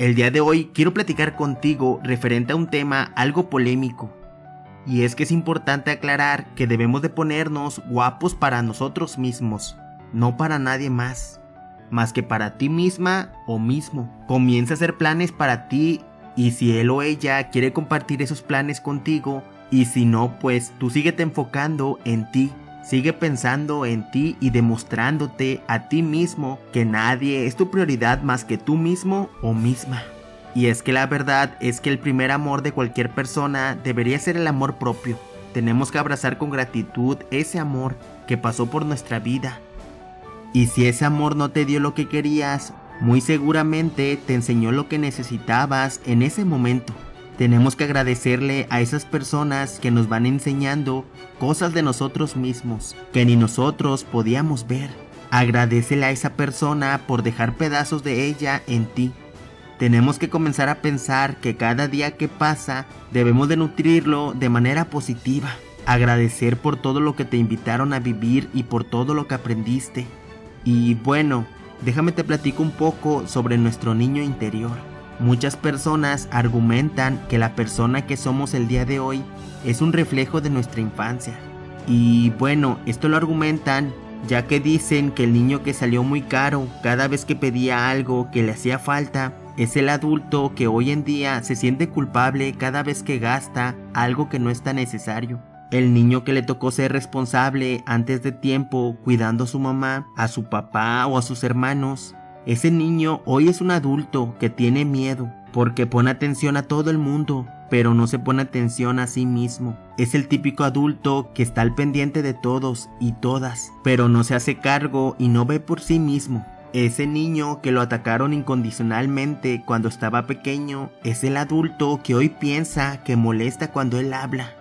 El día de hoy quiero platicar contigo referente a un tema algo polémico. Y es que es importante aclarar que debemos de ponernos guapos para nosotros mismos, no para nadie más, más que para ti misma o mismo. Comienza a hacer planes para ti y si él o ella quiere compartir esos planes contigo, y si no, pues tú síguete enfocando en ti Sigue pensando en ti y demostrándote a ti mismo que nadie es tu prioridad más que tú mismo o misma. Y es que la verdad es que el primer amor de cualquier persona debería ser el amor propio. Tenemos que abrazar con gratitud ese amor que pasó por nuestra vida. Y si ese amor no te dio lo que querías, muy seguramente te enseñó lo que necesitabas en ese momento. Tenemos que agradecerle a esas personas que nos van enseñando cosas de nosotros mismos que ni nosotros podíamos ver. Agradecele a esa persona por dejar pedazos de ella en ti. Tenemos que comenzar a pensar que cada día que pasa debemos de nutrirlo de manera positiva. Agradecer por todo lo que te invitaron a vivir y por todo lo que aprendiste. Y bueno, déjame te platico un poco sobre nuestro niño interior. Muchas personas argumentan que la persona que somos el día de hoy es un reflejo de nuestra infancia. Y bueno, esto lo argumentan ya que dicen que el niño que salió muy caro cada vez que pedía algo que le hacía falta es el adulto que hoy en día se siente culpable cada vez que gasta algo que no está necesario. El niño que le tocó ser responsable antes de tiempo cuidando a su mamá, a su papá o a sus hermanos, ese niño hoy es un adulto que tiene miedo porque pone atención a todo el mundo, pero no se pone atención a sí mismo. Es el típico adulto que está al pendiente de todos y todas, pero no se hace cargo y no ve por sí mismo. Ese niño que lo atacaron incondicionalmente cuando estaba pequeño es el adulto que hoy piensa que molesta cuando él habla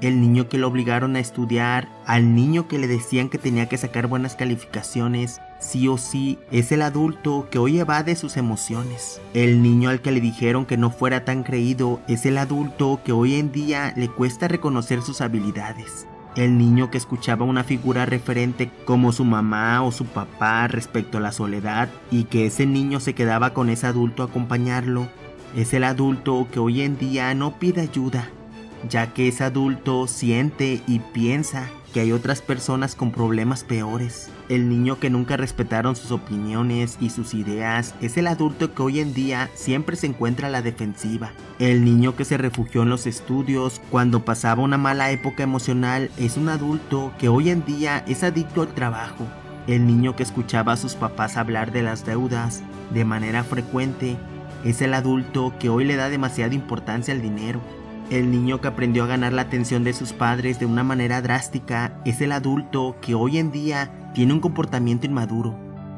el niño que lo obligaron a estudiar, al niño que le decían que tenía que sacar buenas calificaciones, sí o sí, es el adulto que hoy evade sus emociones. El niño al que le dijeron que no fuera tan creído es el adulto que hoy en día le cuesta reconocer sus habilidades. El niño que escuchaba una figura referente como su mamá o su papá respecto a la soledad y que ese niño se quedaba con ese adulto a acompañarlo, es el adulto que hoy en día no pide ayuda, ya que ese adulto siente y piensa que hay otras personas con problemas peores. El niño que nunca respetaron sus opiniones y sus ideas es el adulto que hoy en día siempre se encuentra a la defensiva. El niño que se refugió en los estudios cuando pasaba una mala época emocional es un adulto que hoy en día es adicto al trabajo. El niño que escuchaba a sus papás hablar de las deudas de manera frecuente es el adulto que hoy le da demasiada importancia al dinero. El niño que aprendió a ganar la atención de sus padres de una manera drástica es el adulto que hoy en día tiene un comportamiento inmaduro.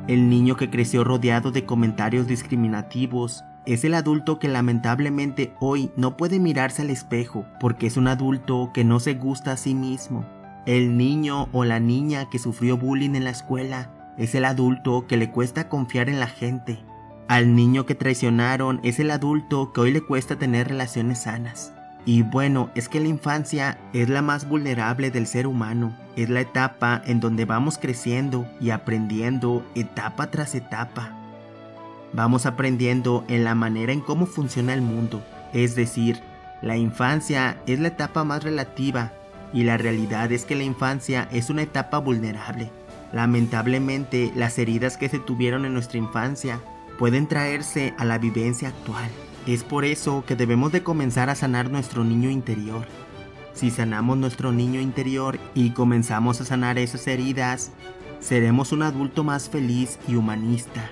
El niño que creció rodeado de comentarios discriminativos es el adulto que lamentablemente hoy no puede mirarse al espejo porque es un adulto que no se gusta a sí mismo. El niño o la niña que sufrió bullying en la escuela es el adulto que le cuesta confiar en la gente. Al niño que traicionaron es el adulto que hoy le cuesta tener relaciones sanas. Y bueno, es que la infancia es la más vulnerable del ser humano. Es la etapa en donde vamos creciendo y aprendiendo etapa tras etapa. Vamos aprendiendo en la manera en cómo funciona el mundo. Es decir, la infancia es la etapa más relativa y la realidad es que la infancia es una etapa vulnerable. Lamentablemente, las heridas que se tuvieron en nuestra infancia pueden traerse a la vivencia actual. Es por eso que debemos de comenzar a sanar nuestro niño interior. Si sanamos nuestro niño interior y comenzamos a sanar esas heridas, seremos un adulto más feliz y humanista.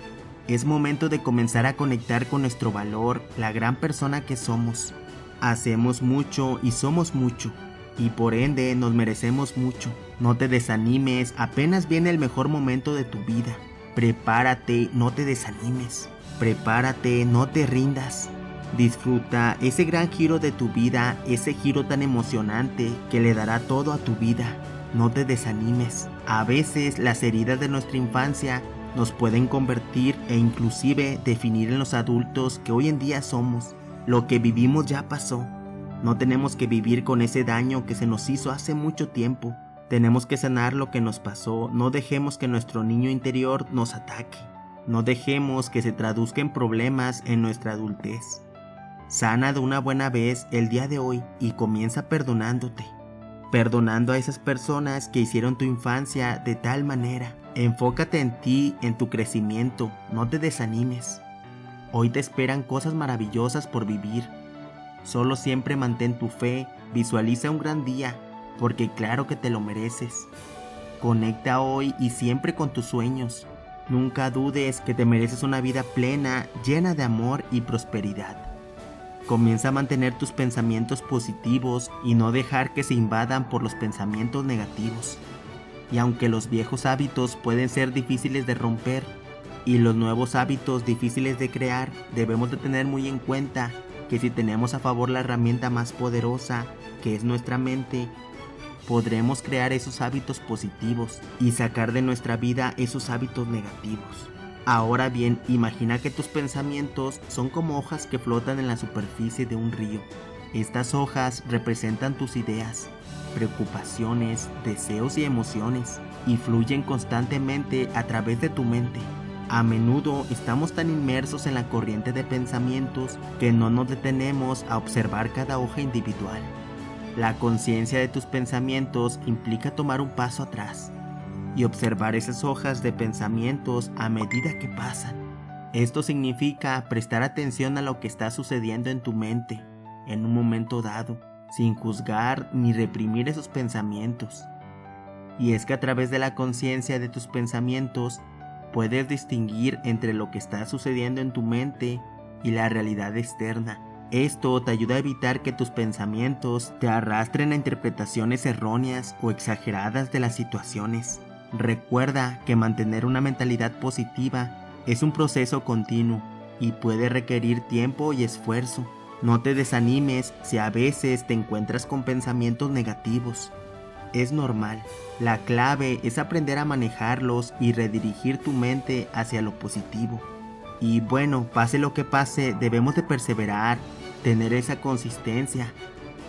Es momento de comenzar a conectar con nuestro valor, la gran persona que somos. Hacemos mucho y somos mucho, y por ende nos merecemos mucho. No te desanimes, apenas viene el mejor momento de tu vida. Prepárate, no te desanimes. Prepárate, no te rindas. Disfruta ese gran giro de tu vida, ese giro tan emocionante que le dará todo a tu vida. No te desanimes. A veces las heridas de nuestra infancia nos pueden convertir e inclusive definir en los adultos que hoy en día somos. Lo que vivimos ya pasó. No tenemos que vivir con ese daño que se nos hizo hace mucho tiempo. Tenemos que sanar lo que nos pasó. No dejemos que nuestro niño interior nos ataque. No dejemos que se traduzca en problemas en nuestra adultez. Sana de una buena vez el día de hoy y comienza perdonándote. Perdonando a esas personas que hicieron tu infancia de tal manera. Enfócate en ti, en tu crecimiento, no te desanimes. Hoy te esperan cosas maravillosas por vivir. Solo siempre mantén tu fe, visualiza un gran día, porque claro que te lo mereces. Conecta hoy y siempre con tus sueños. Nunca dudes que te mereces una vida plena, llena de amor y prosperidad. Comienza a mantener tus pensamientos positivos y no dejar que se invadan por los pensamientos negativos. Y aunque los viejos hábitos pueden ser difíciles de romper y los nuevos hábitos difíciles de crear, debemos de tener muy en cuenta que si tenemos a favor la herramienta más poderosa, que es nuestra mente, podremos crear esos hábitos positivos y sacar de nuestra vida esos hábitos negativos. Ahora bien, imagina que tus pensamientos son como hojas que flotan en la superficie de un río. Estas hojas representan tus ideas, preocupaciones, deseos y emociones y fluyen constantemente a través de tu mente. A menudo estamos tan inmersos en la corriente de pensamientos que no nos detenemos a observar cada hoja individual. La conciencia de tus pensamientos implica tomar un paso atrás y observar esas hojas de pensamientos a medida que pasan. Esto significa prestar atención a lo que está sucediendo en tu mente en un momento dado, sin juzgar ni reprimir esos pensamientos. Y es que a través de la conciencia de tus pensamientos puedes distinguir entre lo que está sucediendo en tu mente y la realidad externa esto te ayuda a evitar que tus pensamientos te arrastren a interpretaciones erróneas o exageradas de las situaciones. Recuerda que mantener una mentalidad positiva es un proceso continuo y puede requerir tiempo y esfuerzo. No te desanimes si a veces te encuentras con pensamientos negativos. Es normal. La clave es aprender a manejarlos y redirigir tu mente hacia lo positivo. Y bueno, pase lo que pase, debemos de perseverar tener esa consistencia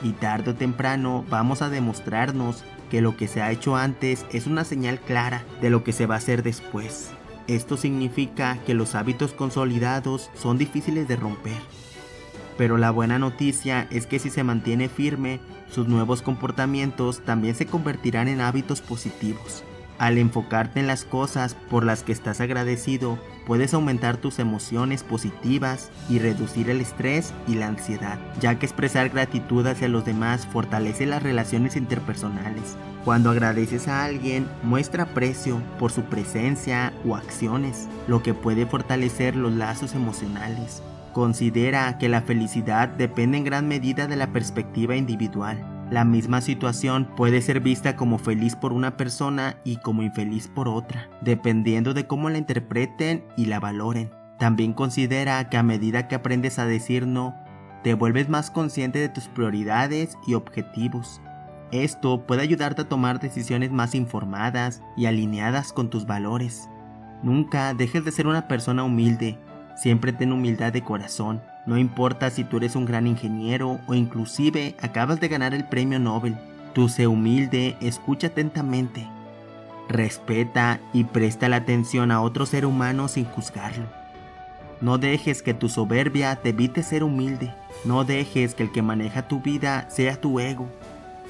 y tarde o temprano vamos a demostrarnos que lo que se ha hecho antes es una señal clara de lo que se va a hacer después. Esto significa que los hábitos consolidados son difíciles de romper. Pero la buena noticia es que si se mantiene firme, sus nuevos comportamientos también se convertirán en hábitos positivos. Al enfocarte en las cosas por las que estás agradecido, puedes aumentar tus emociones positivas y reducir el estrés y la ansiedad, ya que expresar gratitud hacia los demás fortalece las relaciones interpersonales. Cuando agradeces a alguien, muestra aprecio por su presencia o acciones, lo que puede fortalecer los lazos emocionales. Considera que la felicidad depende en gran medida de la perspectiva individual. La misma situación puede ser vista como feliz por una persona y como infeliz por otra, dependiendo de cómo la interpreten y la valoren. También considera que a medida que aprendes a decir no, te vuelves más consciente de tus prioridades y objetivos. Esto puede ayudarte a tomar decisiones más informadas y alineadas con tus valores. Nunca dejes de ser una persona humilde, siempre ten humildad de corazón no importa si tú eres un gran ingeniero o inclusive acabas de ganar el premio Nobel. Tú sé humilde, escucha atentamente. Respeta y presta la atención a otro ser humano sin juzgarlo. No dejes que tu soberbia te evite ser humilde. No dejes que el que maneja tu vida sea tu ego.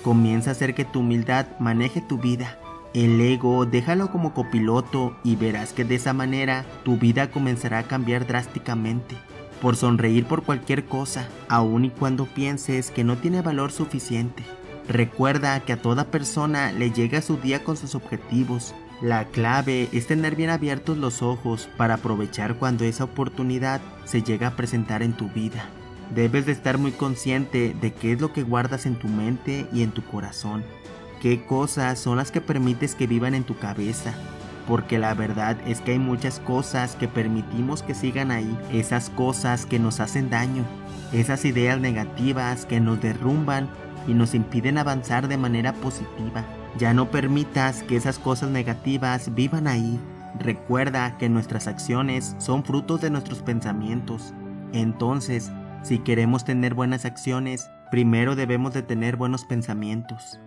Comienza a hacer que tu humildad maneje tu vida. El ego déjalo como copiloto y verás que de esa manera tu vida comenzará a cambiar drásticamente por sonreír por cualquier cosa, aun y cuando pienses que no tiene valor suficiente. Recuerda que a toda persona le llega su día con sus objetivos. La clave es tener bien abiertos los ojos para aprovechar cuando esa oportunidad se llega a presentar en tu vida. Debes de estar muy consciente de qué es lo que guardas en tu mente y en tu corazón. Qué cosas son las que permites que vivan en tu cabeza porque la verdad es que hay muchas cosas que permitimos que sigan ahí, esas cosas que nos hacen daño, esas ideas negativas que nos derrumban y nos impiden avanzar de manera positiva. Ya no permitas que esas cosas negativas vivan ahí. Recuerda que nuestras acciones son frutos de nuestros pensamientos. Entonces, si queremos tener buenas acciones, primero debemos de tener buenos pensamientos.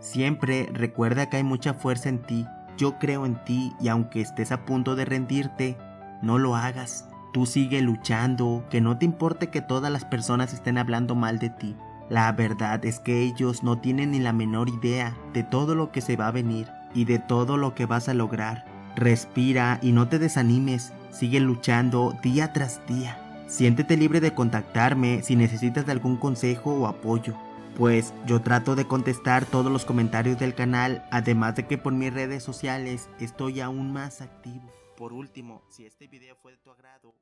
Siempre recuerda que hay mucha fuerza en ti yo creo en ti y aunque estés a punto de rendirte, no lo hagas. Tú sigue luchando, que no te importe que todas las personas estén hablando mal de ti. La verdad es que ellos no tienen ni la menor idea de todo lo que se va a venir y de todo lo que vas a lograr. Respira y no te desanimes, sigue luchando día tras día. Siéntete libre de contactarme si necesitas de algún consejo o apoyo, pues yo trato de contestar todos los comentarios del canal, además de que por mis redes sociales estoy aún más activo. Por último, si este video fue de tu agrado,